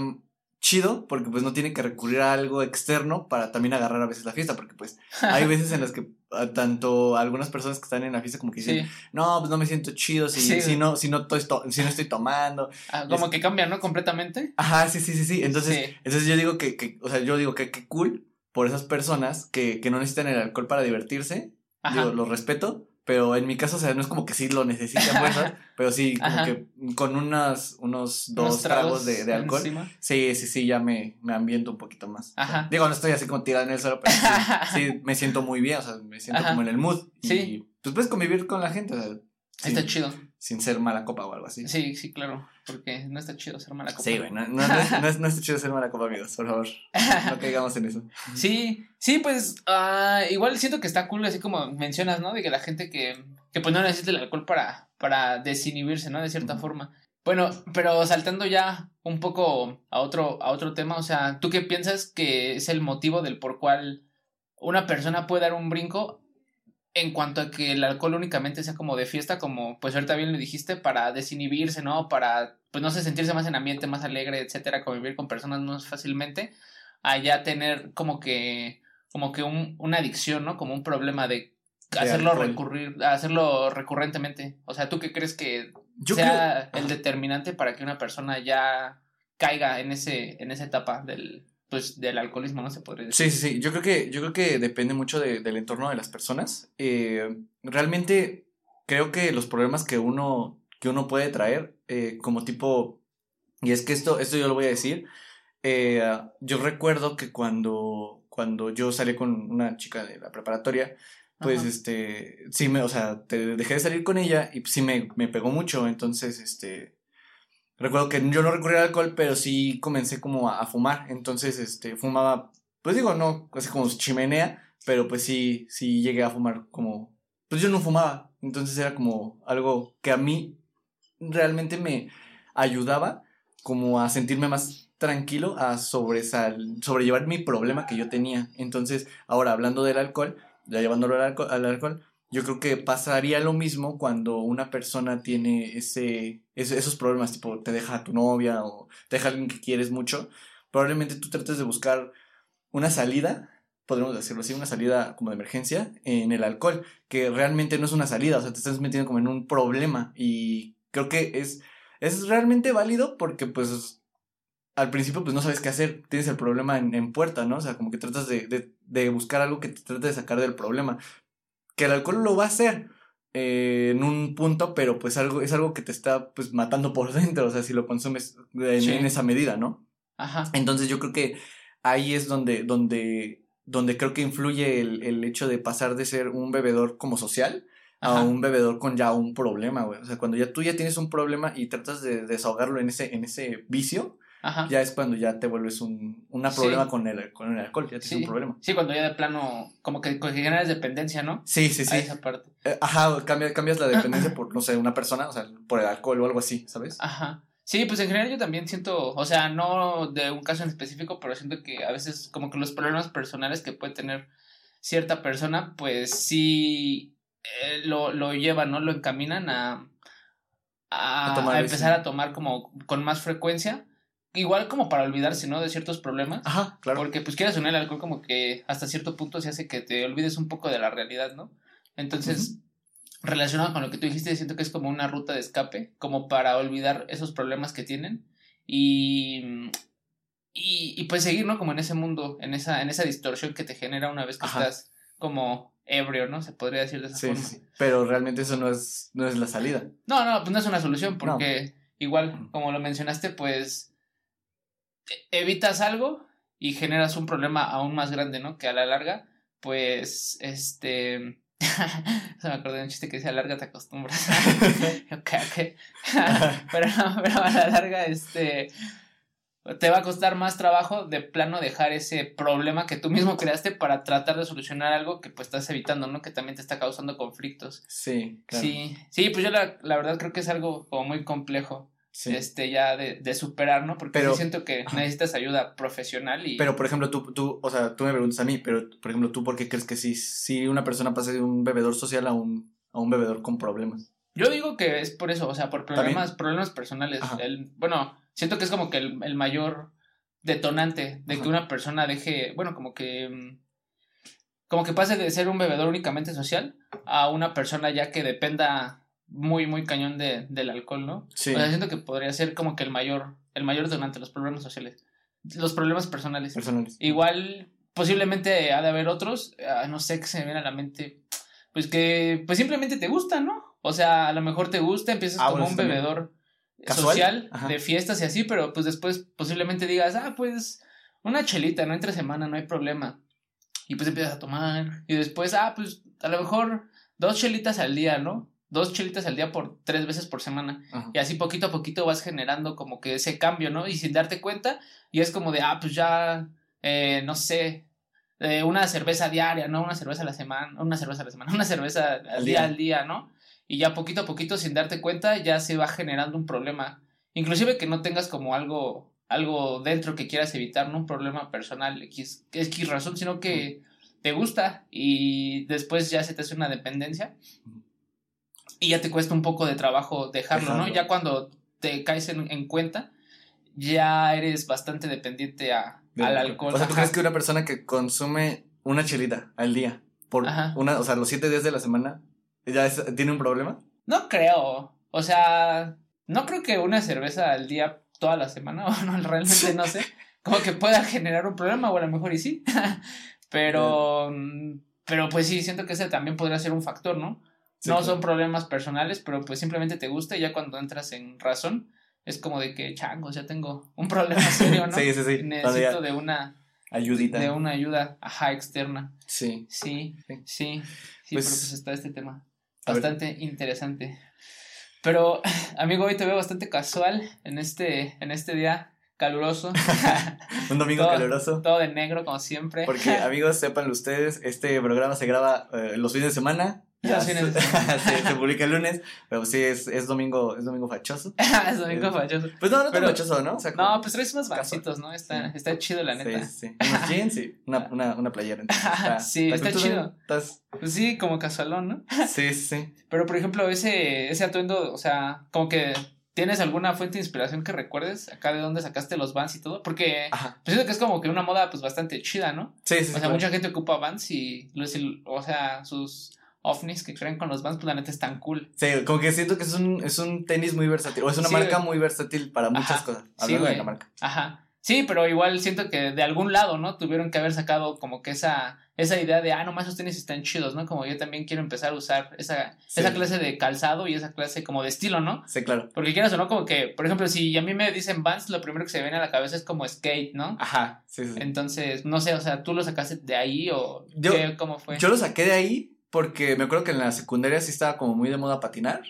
chido porque pues no tiene que recurrir a algo externo para también agarrar a veces la fiesta porque pues hay veces en las que ah, tanto algunas personas que están en la fiesta como que dicen no pues no me siento chido si, si no si no estoy si no estoy tomando ah, como que cambia no completamente. Ajá sí sí sí sí. Entonces entonces yo digo que, que o sea yo digo que, que cool por esas personas que, que no necesitan el alcohol para divertirse. Digo lo respeto pero en mi caso, o sea, no es como que sí lo necesita fuerzas, pero sí, como Ajá. que con unos, unos dos Unos tragos de, de alcohol, encima. sí, sí, sí, ya me, me ambiento un poquito más. Ajá. Digo, no estoy así como tirado en el suelo, pero sí, sí, me siento muy bien, o sea, me siento Ajá. como en el mood. Y Sí. pues puedes convivir con la gente, o sea, Está chido. Sin ser mala copa o algo así. Sí, sí, claro. Porque no está chido ser mala copa. Sí, güey, no, no, no, es, no, es, no es chido ser mala copa, amigos, por favor. No caigamos en eso. Sí, sí, pues ah, igual siento que está cool, así como mencionas, ¿no? De que la gente que, que pues no necesita el alcohol para, para desinhibirse, ¿no? De cierta forma. Bueno, pero saltando ya un poco a otro, a otro tema, o sea, ¿tú qué piensas que es el motivo del por cual una persona puede dar un brinco en cuanto a que el alcohol únicamente sea como de fiesta, como pues ahorita bien lo dijiste, para desinhibirse, ¿no? Para, pues no sé, sentirse más en ambiente, más alegre, etcétera, convivir con personas más fácilmente, a ya tener como que, como que un, una adicción, ¿no? Como un problema de hacerlo alcohol. recurrir, hacerlo recurrentemente. O sea, ¿tú qué crees que Yo creo, sea el determinante para que una persona ya caiga en ese, en esa etapa del, pues, del alcoholismo, no se podría decir. Sí, sí, sí. Yo creo que, yo creo que depende mucho de- del entorno de las personas. Eh, realmente creo que los problemas que uno, que uno puede traer, eh, como tipo, y es que esto, esto yo lo voy a decir. eh, yo recuerdo que cuando, cuando yo salí con una chica de la preparatoria, pues Ajá. este, sí me, o sea, te- dejé de salir con ella y sí me, me pegó mucho. Entonces, este, recuerdo que yo no recurrí al alcohol, pero sí comencé como a, a fumar. Entonces, este, fumaba, pues digo, no, así como chimenea, pero pues sí, sí llegué a fumar como, pues yo no fumaba. Entonces era como algo que a mí realmente me ayudaba como a sentirme más tranquilo, a sobresal, sobrellevar mi problema que yo tenía. Entonces, ahora hablando del alcohol, ya llevándolo al alcohol, al alcohol, yo creo que pasaría lo mismo cuando una persona tiene ese, esos problemas, tipo te deja a tu novia o te deja a alguien que quieres mucho, probablemente tú trates de buscar una salida, podríamos decirlo así, una salida como de emergencia en el alcohol, que realmente no es una salida, o sea, te estás metiendo como en un problema y creo que es, es realmente válido porque pues al principio pues no sabes qué hacer, tienes el problema en, en puerta, ¿no? O sea, como que tratas de, de, de buscar algo que te trate de sacar del problema. Que el alcohol lo va a hacer eh, en un punto, pero pues algo, es algo que te está pues matando por dentro, o sea, si lo consumes en, Sí. en esa medida, ¿no? Ajá. Entonces yo creo que ahí es donde, donde, donde creo que influye el, el hecho de pasar de ser un bebedor como social a un bebedor con ya un problema, güey. O sea, cuando ya tú ya tienes un problema y tratas de desahogarlo en ese, en ese vicio, Ajá. ya es cuando ya te vuelves un una Sí. problema con, el, con el alcohol, ya tienes Sí. un problema. Sí, cuando ya de plano, como que, que generas dependencia, ¿no? Sí, sí, A sí. esa parte. Eh, Ajá, cambia- cambias la dependencia por, no sé, una persona, o sea, por el alcohol o algo así, ¿sabes? Ajá. Sí, pues en general yo también siento, o sea, no de un caso en específico, pero siento que a veces como que los problemas personales que puede tener cierta persona, pues sí eh, lo, lo llevan, ¿no? Lo encaminan a, a, A a empezar a tomar como con más frecuencia, igual como para olvidarse, ¿no? De ciertos problemas. Ajá, claro. Porque pues quieras no el alcohol como que hasta cierto punto se hace que te olvides un poco de la realidad, ¿no? Entonces, relacionado con lo que tú dijiste, siento que es como una ruta de escape, como para olvidar esos problemas que tienen y, y, y pues seguir, ¿no? Como en ese mundo, en esa, en esa distorsión que te genera una vez que Ajá. estás como ebrio, ¿no? Se podría decir de esa Sí, forma. sí. Pero realmente eso no es, no es la salida. No, no, pues no es una solución porque igual, como lo mencionaste, pues evitas algo y generas un problema aún más grande, ¿no? Que a la larga, pues, este... Se me acordé de un chiste que decía, a la larga te acostumbras. ok, ok. pero, no, pero a la larga, este... Te va a costar más trabajo de plano dejar ese problema que tú mismo creaste para tratar de solucionar algo que pues estás evitando, ¿no? Que también te está causando conflictos. Sí, claro. Sí, sí, pues yo la, la verdad creo que es algo como muy complejo, Sí. este, ya de, de superar, ¿no? Porque Pero- sí siento que necesitas ayuda profesional y... Pero, por ejemplo, tú, tú, o sea, tú me preguntas a mí, pero, por ejemplo, ¿tú por qué crees que sí, si una persona pasa de un bebedor social a un, a un bebedor con problemas? Yo digo que es por eso, o sea, por problemas, problemas personales. El, bueno, siento que es como que el, el mayor detonante de Ajá. que una persona deje, bueno, como que... Como que pase de ser un bebedor únicamente social a una persona ya que dependa muy, muy cañón de, del alcohol, ¿no? Sí. O sea, siento que podría ser como que el mayor, el mayor detonante, los problemas sociales. Los problemas personales. Personales. Igual, posiblemente ha de haber otros, ah, no sé qué se me viene a la mente. Pues que, pues simplemente te gusta, ¿no? O sea, a lo mejor te gusta, empiezas Ah, como bueno, un bebedor ¿Casual? social Ajá. de fiestas y así, pero pues después posiblemente digas, ah, pues una chelita, no entre semana, no hay problema. Y pues empiezas a tomar. Y después, ah, pues a lo mejor dos chelitas al día, ¿no? Dos chelitas al día por tres veces por semana. Ajá. Y así poquito a poquito vas generando como que ese cambio, ¿no? Y sin darte cuenta, y es como de, ah, pues ya, eh, no sé, eh, una cerveza diaria, ¿no? Una cerveza a la semana, una cerveza a la semana, una cerveza al, Al día día. al día, ¿no? Y ya poquito a poquito, sin darte cuenta, ya se va generando un problema. Inclusive que no tengas como algo, algo dentro que quieras evitar, no un problema personal, X, X razón, sino que te gusta y después ya se te hace una dependencia y ya te cuesta un poco de trabajo dejarlo, ¿no? Ya cuando te caes en, en cuenta, ya eres bastante dependiente a, Del al alcohol. O sea, ¿tú Ajá. crees que una persona que consume una chelita al día por Ajá. una, o sea, los siete días de la semana, ya es- tiene un problema? No creo. O sea, no creo que una cerveza al día toda la semana, o no, realmente no sé, como que pueda generar un problema, o a lo mejor y sí. pero, mm, pero pues sí, siento que ese también podría ser un factor, ¿no? Sí, no claro. son problemas personales, pero pues simplemente te gusta y ya cuando entras en razón, es como de que, changos, ya tengo un problema serio, ¿no? Sí, sí, sí. Necesito de una, Ayudita. de una ayuda, ajá, externa. Sí. Sí, Sí. sí, Pues- pero pues está este tema. Bastante interesante. Pero, amigo, hoy te veo bastante casual en este, en este día caluroso. Un domingo Todo- caluroso. Todo de negro, como siempre. Porque, amigos, sépanlo ustedes, este programa se graba eh, los fines de semana. Ya se, publica el lunes, pero sí es, es domingo, es domingo fachoso. es domingo falloso. Pues no, no tan fachoso, ¿no? O sea, No, pues traes unos Casual. vancitos, ¿no? Está, Sí. está chido, la neta. Sí, sí. Unos jeans y una, una, una playera. entonces está- Sí, está chido. estás- Pues sí, como casualón, ¿no? sí, sí. Pero, por ejemplo, ese, ese atuendo, o sea, como que tienes alguna fuente de inspiración que recuerdes acá de dónde sacaste los Vans y todo, porque pues siento que es como que una moda pues bastante chida, ¿no? Sí, sí, O sí. sea, claro. mucha gente ocupa Vans y- o sea, sus ovnis que creen con los Vans, pues la neta están cool. Sí, como que siento que es un, es un tenis muy versátil. O es una Sí, marca güey. muy versátil para muchas Ajá. cosas. Sí, Hablando de güey. la marca. Ajá. Sí, pero igual siento que de algún lado, ¿no? Tuvieron que haber sacado como que esa, esa idea de, ah, nomás esos tenis están chidos, ¿no? Como yo también quiero empezar a usar esa, Sí. esa clase de calzado y esa clase como de estilo, ¿no? Sí, claro. Porque quieras o no, como que, por ejemplo, si a mí me dicen Vans, lo primero que se me viene a la cabeza es como skate, ¿no? Ajá. Sí, sí. sí. Entonces, no sé, o sea, ¿tú lo sacaste de ahí o Yo- qué, cómo fue? Yo lo saqué de ahí porque me acuerdo que en la secundaria sí estaba como muy de moda patinar.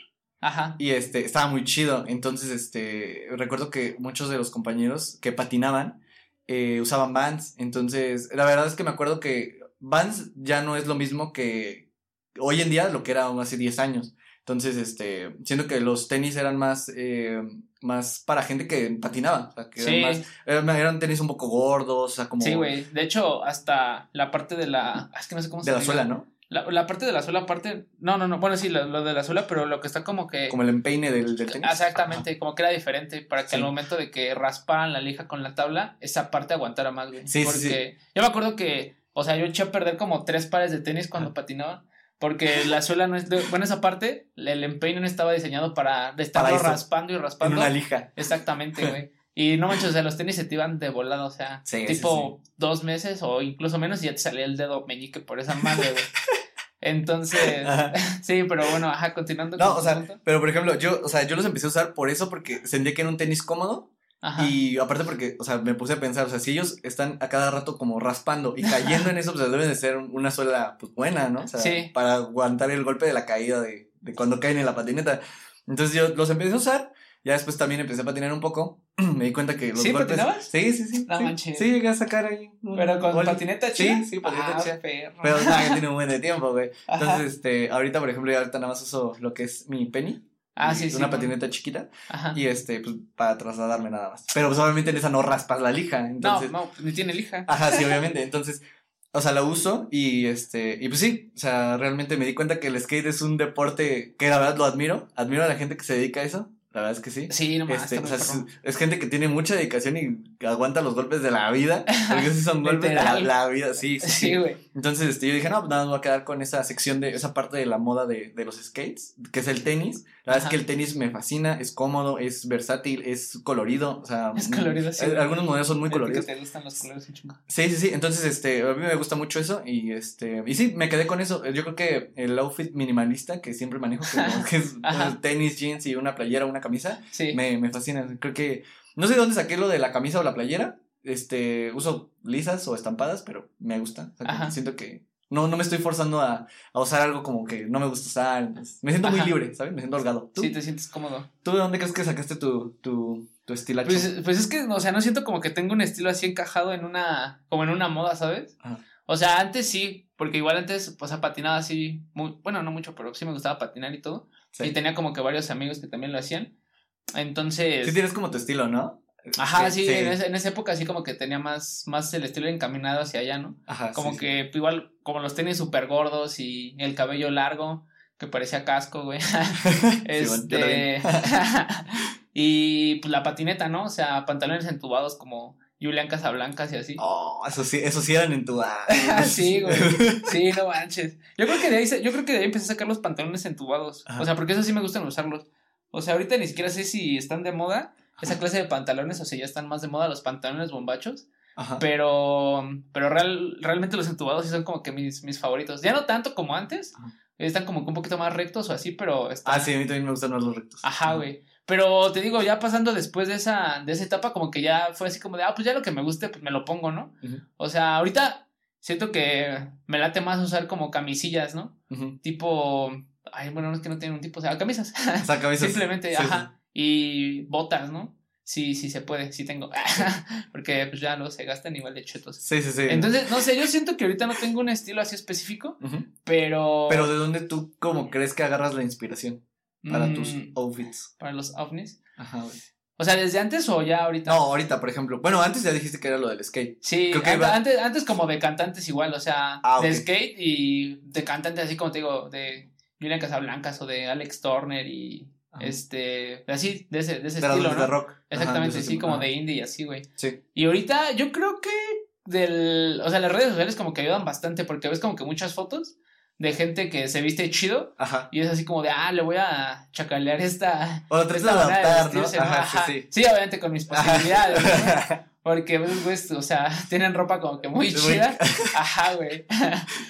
Ajá. Y este, estaba muy chido. Entonces, este, recuerdo que muchos de los compañeros que patinaban eh, usaban Vans. Entonces, la verdad es que me acuerdo que Vans ya no es lo mismo que hoy en día lo que era hace 10 años. Entonces, este, siento que los tenis eran más, eh, más para gente que patinaba. O sea, que Sí, eran más, eran, eran tenis un poco gordos, o sea, como sí, güey. De hecho, hasta la parte de la. Es que no sé cómo se de la diga. suela, ¿no? La, la parte de la suela, aparte. No, no, no. Bueno, sí, lo, lo de la suela, pero lo que está como que. Como el empeine del, del tenis. Exactamente, como que era diferente para que Sí. al momento de que rasparan la lija con la tabla, esa parte aguantara más, güey. Sí, sí, porque yo me acuerdo que, o sea, yo eché a perder como tres pares de tenis cuando patinaba. Porque la suela no es. de- bueno, esa parte, el empeine no estaba diseñado para estarlo Para raspando y En raspando. una lija. Exactamente, güey. Y no manches, o sea, los tenis se te iban de volada, o sea, Sí, sí, tipo dos meses o incluso menos y ya te salía el dedo meñique por esa madre, güey. Entonces, Ajá. sí, pero bueno, ajá, continuando No, con o sea, punto. pero por ejemplo, yo, o sea, yo los empecé a usar por eso, porque sentía que era un tenis cómodo. Ajá. Y aparte porque, o sea, me puse a pensar, o sea, si ellos están a cada rato como raspando y cayendo en eso, pues deben de ser una suela, pues buena, ¿no? O sea, Sí. para aguantar el golpe de la caída de, de cuando caen en la patineta. Entonces yo los empecé a usar, ya después también empecé a patinar un poco, me di cuenta que los ¿Sí, golpes... patinabas? Sí, sí, sí. No sí, manches. Sí, llegué a sacar ahí. un Pero con gol. patineta chida. Sí, sí, patineta ah, chida. perro. Pero nada, que tiene un buen de tiempo, güey. Ajá. Entonces, este, ahorita, por ejemplo, yo ahorita nada más uso lo que es mi penny. ah, sí, sí. Una ¿no? patineta chiquita. Ajá. Y este, pues, para trasladarme nada más. Pero pues obviamente en esa no raspas la lija. Entonces. no, no, pues, ni tiene lija. Ajá, sí, obviamente. Entonces, o sea, la uso y este, y pues sí, o sea, realmente me di cuenta que el skate es un deporte que la verdad lo admiro. Admiro a la gente que se dedica a eso. La verdad es que sí. Sí, no más. Este, o sea, es, es gente que tiene mucha dedicación y aguanta los golpes de la vida. Porque sí son golpes de la, vida. Sí, sí, sí. Entonces, este, yo dije, no, pues nada, me voy a quedar con esa sección de, esa parte de la moda de, de los skates, que es el tenis. La verdad es que el tenis me fascina, es cómodo, es versátil, es colorido, o sea. Es colorido, sí. eh, Algunos modelos son muy coloridos. que te gustan los colores. Sí, sí, sí. Entonces, este, a mí me gusta mucho eso y este, y sí, me quedé con eso. Yo creo que el outfit minimalista que siempre manejo, que, es eh, tenis, jeans y una playera, una camisa, Sí. me, me fascina. Creo que, no sé de dónde saqué lo de la camisa o la playera. Este, uso lisas o estampadas, pero me gusta. O sea, siento que no, no me estoy forzando a, a usar algo como que no me gusta usar. me siento muy Ajá. libre, ¿sabes? Me siento holgado. ¿Tú, Sí, te sientes cómodo. ¿Tú de dónde crees que sacaste tu, tu, tu estilacho? Pues, pues es que, o sea, no siento como que tengo un estilo así encajado en una, como en una moda, ¿sabes? Ajá. O sea, antes sí, porque igual antes, pues, ha patinado así, muy, bueno, no mucho, pero sí me gustaba patinar y todo. Sí. Y tenía como que varios amigos que también lo hacían. Entonces, Sí tienes como tu estilo, ¿no? Ajá, sí, En, esa, en esa época sí como que tenía más, más el estilo encaminado hacia allá, ¿no? Ajá, Como sí, sí. que igual, como los tenis súper gordos y el cabello largo, que parecía casco, güey. este. y pues la patineta, ¿no? O sea, pantalones entubados como Julián Casablancas y así. Oh, eso sí, eso sí eran en tu. ah, sí, güey. Sí, no manches. Yo creo que de ahí, yo creo que de ahí empecé a sacar los pantalones entubados. Ajá. O sea, porque eso sí me gustan usarlos. O sea, ahorita ni siquiera sé si están de moda esa clase de pantalones, o sea, ya están más de moda los pantalones bombachos. Ajá. Pero, pero real, realmente los entubados sí son como que mis, mis favoritos. Ya no tanto como antes. Ajá. Están como que un poquito más rectos o así, pero están- Ah, sí, a mí también me gustan más los rectos. Ajá, güey. Pero te digo, ya pasando después de esa, de esa etapa, como que ya fue así como de, ah, pues ya lo que me guste, pues me lo pongo, ¿no? O sea, ahorita siento que me late más usar como camisillas, ¿no? Tipo, ay, bueno, no es que no tienen un tipo, o sea, camisas. O sea, camisas- Simplemente, sí, ajá. Y botas, ¿no? Sí, sí se puede, sí tengo. Porque pues ya no se gastan igual de chetos. Sí, sí, sí. Entonces, no sé, yo siento que ahorita no tengo un estilo así específico, pero... Pero ¿de dónde tú cómo crees que agarras la inspiración para mm, tus outfits? Para los ovnis. Ajá, güey. O sea, ¿desde antes o ya ahorita? No, ahorita, por ejemplo. Bueno, antes ya dijiste que era lo del skate. Sí, Creo que an- iba- antes, antes como de cantantes igual, o sea, Ah, de skate y de cantantes así como te digo, de Julian Casablancas o de Alex Turner y Ajá. este, así, de ese, de ese de, las estilo, de ¿no? rock. Ajá, Exactamente, de ese sí, tipo. como Ajá. de indie y así, güey. Sí. Y ahorita yo creo que del, o sea, las redes sociales como que ayudan bastante porque ves como que muchas fotos de gente que se viste chido Ajá. y es así como de, ah, le voy a chacalear esta, O lo traes de de adaptar, ¿no? Ajá, Ajá. sí, sí. Sí, obviamente con mis posibilidades, ¿no? Porque, pues, pues, o sea, tienen ropa como que muy chida. Ajá, güey.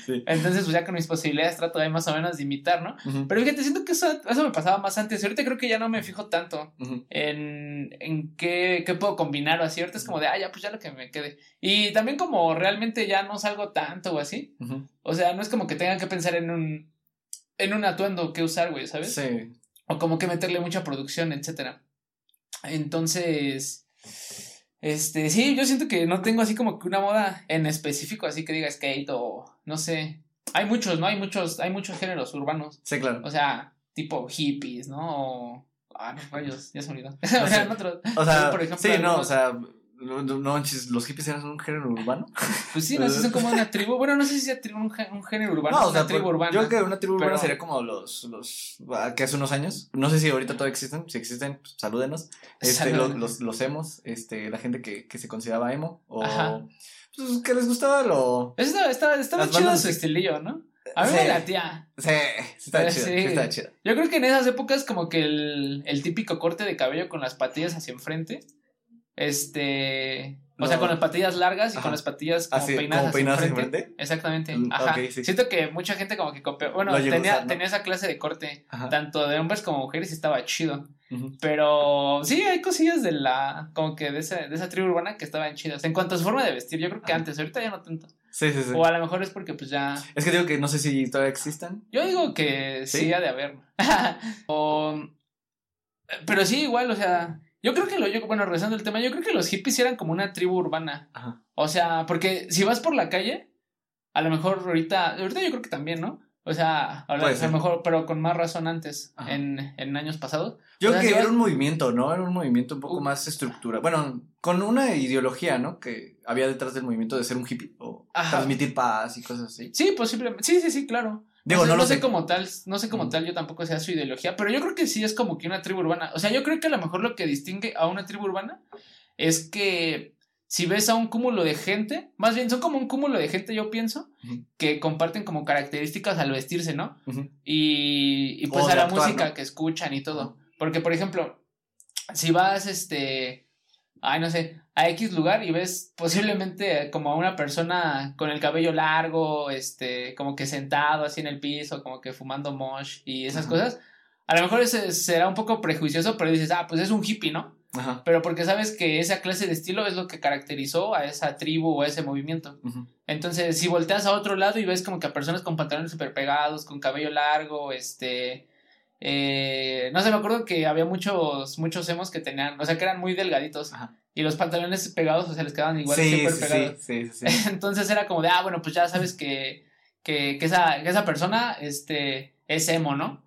Sí. Entonces, pues ya con mis posibilidades trato de más o menos de imitar, ¿no? Pero fíjate, siento que eso, eso me pasaba más antes. Ahorita creo que ya no me fijo tanto en, en qué, qué puedo combinar o así. Ahorita es como de, ah, ya, pues ya lo que me quede. Y también como realmente ya no salgo tanto o así. O sea, no es como que tenga que pensar en un, en un atuendo que usar, güey, ¿sabes? Sí. o como que meterle mucha producción, etcétera. Entonces, este, sí, yo siento que no tengo así como que una moda en específico, así que diga skate o no sé. Hay muchos, ¿no? Hay muchos, hay muchos géneros urbanos. Sí, claro. O sea, tipo hippies, ¿no? O, ah, no, rayos, ya se me olvidó. sé. Eran otros. O sea, por ejemplo, sí, no, o sea, no, no, no los hippies eran un género urbano. Pues sí, no sé, son como una tribu. Bueno, no sé si sea tribu, un, un género urbano, no, o sea, una tribu urbana. yo creo que una tribu urbana sería como los, los, ah, que hace unos años, no sé si ahorita todavía existen, si existen, pues, salúdenos, este, los, los, los emos, este, la gente que, que se consideraba emo, o, Ajá. pues, que les gustaba lo, estaba, estaba, estaba chido su estilillo, ¿no? A mí Sí. me latía. sí, estaba Eh, chido, sí. estaba chido. Yo creo que en esas épocas como que el, el típico corte de cabello con las patillas hacia enfrente, este, o sea, con las patillas largas y Ajá. con las patillas como Así, peinadas, como peinadas hacia enfrente. Exactamente, Mm, ajá. sí. Siento que mucha gente como que copió, bueno, tenía, tenía esa clase de corte, Ajá. tanto de hombres como mujeres y estaba chido. Pero sí, hay cosillas de la, como que de, esa de esa tribu urbana que estaban chidas. En cuanto a su forma de vestir, yo creo que Ajá. antes, ahorita ya no tanto. Sí, sí, sí. O a lo mejor es porque pues ya... Es que digo que no sé si todavía existan. Yo digo que sí, ¿Sí? ha de haber. O- pero sí, igual, o sea, yo creo que lo, yo, bueno, regresando al tema, yo creo que los hippies eran como una tribu urbana. Ajá. O sea, porque si vas por la calle, a lo mejor ahorita, ahorita yo creo que también, ¿no? O sea, a lo mejor, pero con más razón antes, Ajá. en, en años pasados. Yo O sea, creo que si era un movimiento, ¿no? Era un movimiento un poco Uh. más estructurado. Bueno, con una ideología, ¿no? Que había detrás del movimiento de ser un hippie o Ajá. transmitir paz y cosas así. Sí, posiblemente, sí, sí, sí, claro. Digo, no, sé, no lo sé sé. como tal, no sé como tal, yo tampoco sea su ideología, pero yo creo que sí es como que una tribu urbana. O sea, yo creo que a lo mejor lo que distingue a una tribu urbana es que si ves a un cúmulo de gente, más bien son como un cúmulo de gente, yo pienso, que comparten como características al vestirse, ¿no? Y, y pues O a la actuar, música ¿no? que escuchan y todo. Porque, por ejemplo, si vas, este, ay, no sé, a X lugar y ves posiblemente como a una persona con el cabello largo, este, como que sentado así en el piso, como que fumando mosh y esas cosas, a lo mejor ese será un poco prejuicioso, pero dices, ah, pues es un hippie, ¿no? Ajá. Pero porque sabes que esa clase de estilo es lo que caracterizó a esa tribu o a ese movimiento. Entonces, si volteas a otro lado y ves como que a personas con pantalones súper pegados, con cabello largo, este... eh, no sé, me acuerdo que había muchos, muchos emos que tenían, o sea, que eran muy delgaditos. Ajá. Y los pantalones pegados, o sea, les quedaban igual Sí, súper sí, pegados. sí, sí, sí, sí. Entonces era como de, ah, bueno, pues ya sabes que, que, que esa, que esa persona este, es emo, ¿no?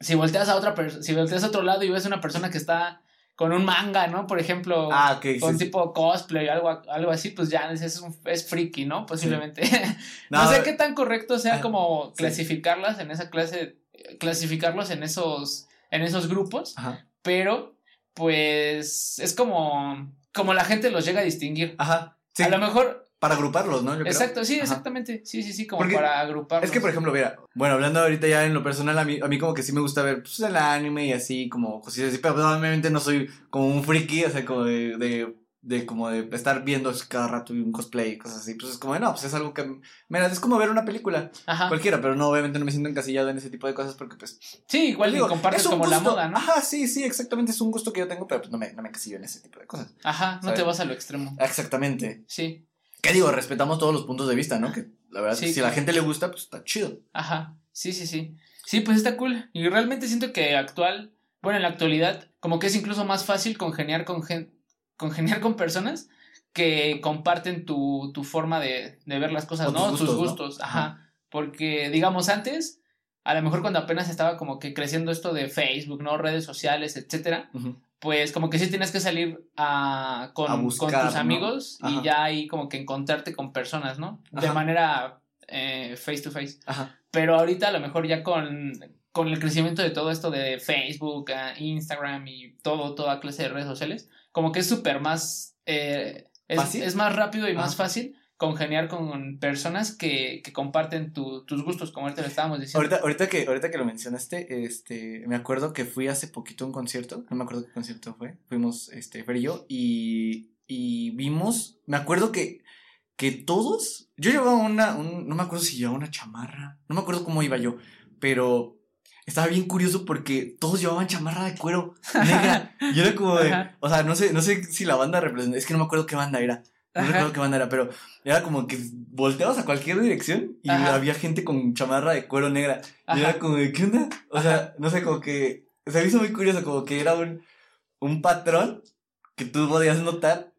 Si volteas a otra si volteas a otro lado y ves una persona que está con un manga, ¿no? Por ejemplo, Ah, ok, sí, con tipo cosplay o algo, algo así, pues ya es, es, un- es friki, ¿no? Posiblemente. No, No, sé qué tan correcto sea ah, como clasificarlas en esa clase, clasificarlos en esos, en esos grupos, Ajá. pero pues es como, como la gente los llega a distinguir. Ajá. Sí, A lo mejor, para agruparlos, ¿no? Yo creo. exacto, sí, Ajá. exactamente, sí, sí, sí, como Porque para agruparlos. Es que, por ejemplo, mira, bueno, hablando ahorita ya en lo personal, a mí, a mí como que sí me gusta ver pues, el anime y así, como cosillas así, pero pues, obviamente no soy como un friki, o sea, como de, de, de como de estar viendo cada rato un cosplay y cosas así, pues es como de, no, pues es algo que, mira, es como ver una película, Ajá. cualquiera, pero no, obviamente no me siento encasillado en ese tipo de cosas porque pues... Sí, igual digo, compartes es como la moda, ¿no? Ajá, sí, sí, exactamente, es un gusto que yo tengo, pero pues no me, no me encasillo en ese tipo de cosas. Ajá, no te vas a lo extremo. Exactamente. Sí, ¿Qué digo? Respetamos todos los puntos de vista, ¿no? Que la verdad, Sí, si a la gente le gusta, pues está chido. ajá, sí, sí, sí. Sí, pues está cool. Y realmente siento que actual, bueno, en la actualidad, como que es incluso más fácil congeniar con gen- congeniar con personas que comparten tu, tu forma de, de ver las cosas, O ¿no? tus gustos, ajá. Porque, digamos, antes, a lo mejor cuando apenas estaba como que creciendo esto de Facebook, ¿no? Redes sociales, etcétera, pues como que sí tienes que salir a, con, A con tus amigos y ya ahí como que encontrarte con personas, ¿no? De Ajá. manera eh, face to face. Ajá. Pero ahorita a lo mejor ya con, con el crecimiento de todo esto de Facebook, ah, Instagram y todo, toda clase de redes sociales, como que es súper más... eh, es, más rápido y más Ajá. fácil congeniar con personas que, que comparten tu- tus gustos, como ahorita lo estábamos diciendo. Ahorita, ahorita, que, ahorita que lo mencionaste, este, me acuerdo que fui hace poquito a un concierto, no me acuerdo qué concierto fue, fuimos, este, Fer y yo, y, y vimos, me acuerdo que, que todos, yo llevaba una, un, no me acuerdo si llevaba una chamarra, no me acuerdo cómo iba yo, pero estaba bien curioso porque todos llevaban chamarra de cuero negra, y era como de, Ajá. o sea, no sé, no sé si la banda representa, es que no me acuerdo qué banda era, no Ajá. recuerdo qué banda era, pero era como que volteabas a cualquier dirección y Ajá. había gente con chamarra de cuero negra. Y era como de, ¿qué onda? O sea, no sé, como que se me hizo muy curioso, como que era un, un patrón que tú podías notar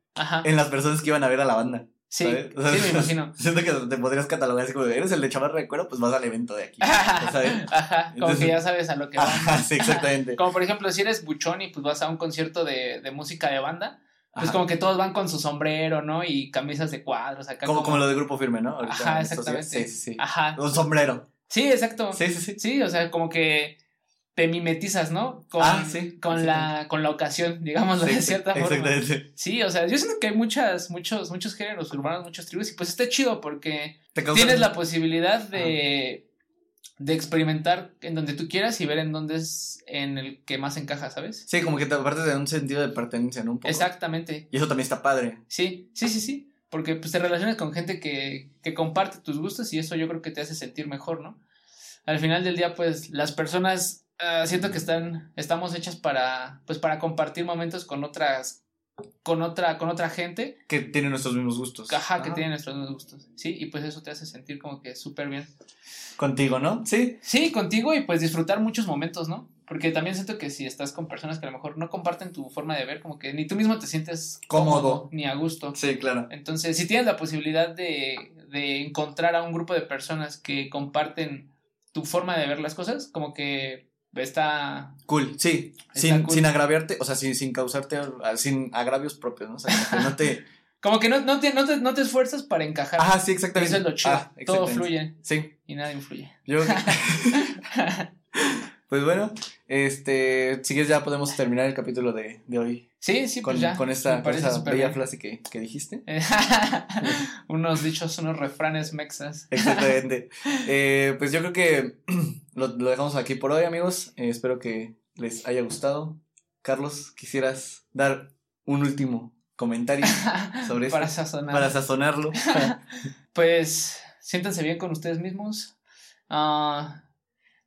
en las personas que iban a ver a la banda. Sí, ¿sabes? O sea, sí, me imagino. Siento que te podrías catalogar así como, eres el de chamarra de cuero, pues vas al evento de aquí. ¿sabes? Ajá, como Entonces- que ya sabes a lo que vas. Ajá, sí, exactamente. Como por ejemplo, si eres buchón y pues vas a un concierto de, de música de banda, pues Ajá. como que todos van con su sombrero, ¿no? Y camisas de cuadros acá. Como, como lo de grupo firme, ¿no? Ahorita Ajá, exactamente. Sí, sí, sí. Ajá. Un sombrero. Sí, exacto. Sí, sí, sí. Sí, o sea, como que te mimetizas, ¿no? Con, Ah, sí, con la, con la ocasión, digamos, Sí, de cierta forma. Exactamente. Sí, o sea, yo siento que hay muchas, muchos, muchos géneros urbanos, muchos tribus, y pues está chido porque tienes la posibilidad de, de experimentar en donde tú quieras y ver en dónde es en el que más encaja, ¿sabes? Sí, como que te aparte de un sentido de pertenencia, ¿no? Un poco. Exactamente. Y eso también está padre. Sí, sí, sí, sí. Porque pues te relacionas con gente que, que comparte tus gustos y eso yo creo que te hace sentir mejor, ¿no? Al final del día, pues, las personas ah, siento que están, estamos hechas para, pues, para compartir momentos con otras, con otra, con otra gente, Que tiene nuestros mismos gustos. ajá, que Ajá. tienen nuestros mismos gustos, sí, y pues eso te hace sentir como que súper bien. Contigo, ¿no? Sí. Sí, contigo y pues disfrutar muchos momentos, ¿no? Porque también siento que si estás con personas que a lo mejor no comparten tu forma de ver, como que ni tú mismo te sientes Cómodo. ni a gusto. Sí, claro. Entonces, si tienes la posibilidad de, de encontrar a un grupo de personas que comparten tu forma de ver las cosas, como que está... Cool, sí. Está Sin, cool. sin agraviarte, o sea, sin, sin causarte, ah, sin agravios propios, ¿no? O sea, que no te, Como que no, no, te, no, te, no te esfuerzas para encajar. Ajá, sí, exactamente. Eso es lo chido. Ah, Todo fluye Sí, y nada influye. yo. pues bueno, este, si quieres ya podemos terminar el capítulo de, de hoy sí, sí, con, pues ya. con esta, con parece esa bella bien. frase que, que dijiste. unos dichos, unos refranes mexas. Exactamente. Eh, pues yo creo que lo, lo dejamos aquí por hoy, amigos. Eh, espero que les haya gustado. Carlos, quisieras dar un último comentario sobre Para esto sazonar. para sazonarlo. Pues siéntanse bien con ustedes mismos. Ah,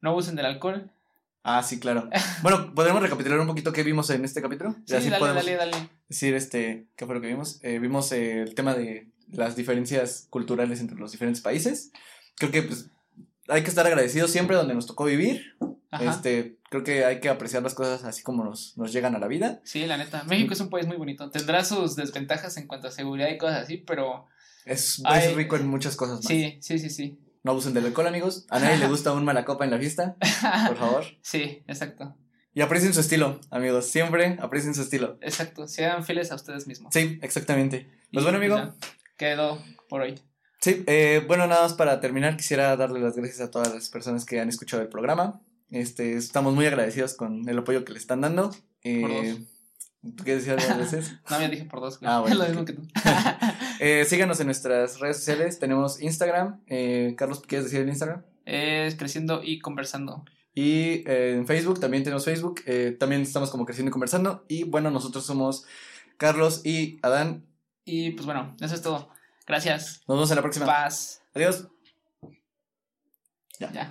no abusen del alcohol. ah, sí, claro. Bueno, podremos recapitular un poquito qué vimos en este capítulo. Sí, así dale, podemos dale, dale. decir este qué fue lo que vimos. Eh, vimos eh, el tema de las diferencias culturales entre los diferentes países. Creo que pues hay que estar agradecidos siempre donde nos tocó vivir. Ajá. Este, creo que hay que apreciar las cosas así como nos, nos llegan a la vida. Sí, la neta. México es un país muy bonito. Tendrá sus desventajas en cuanto a seguridad y cosas así, pero Es, Ay, es rico en muchas cosas más. sí, sí, sí, sí. No abusen del alcohol, amigos. A nadie le gusta un mala copa en la fiesta, por favor. Sí, exacto. Y aprecien su estilo, amigos. Siempre aprecien su estilo. Exacto. Sean fieles a ustedes mismos. Sí, exactamente. Pues Y, bueno, amigo. ya, quedó por hoy. Sí, eh, bueno, nada más para terminar, quisiera darle las gracias a todas las personas que han escuchado el programa. Este, estamos muy agradecidos con el apoyo que le están dando. Eh, Por dos. ¿Tú quieres decir algo veces? No, ya dije por dos. güey. Ah, bueno, Lo mismo que tú. Eh, síganos en nuestras redes sociales. Tenemos Instagram. Eh, Carlos, ¿quieres decir el Instagram? es creciendo y conversando. Y eh, en Facebook, también tenemos Facebook. también estamos como creciendo y conversando. Y bueno, nosotros somos Carlos y Adán. Y pues bueno, eso es todo. Gracias. Nos vemos en la próxima. Paz. Adiós. Ya.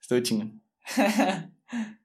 Estoy chingón.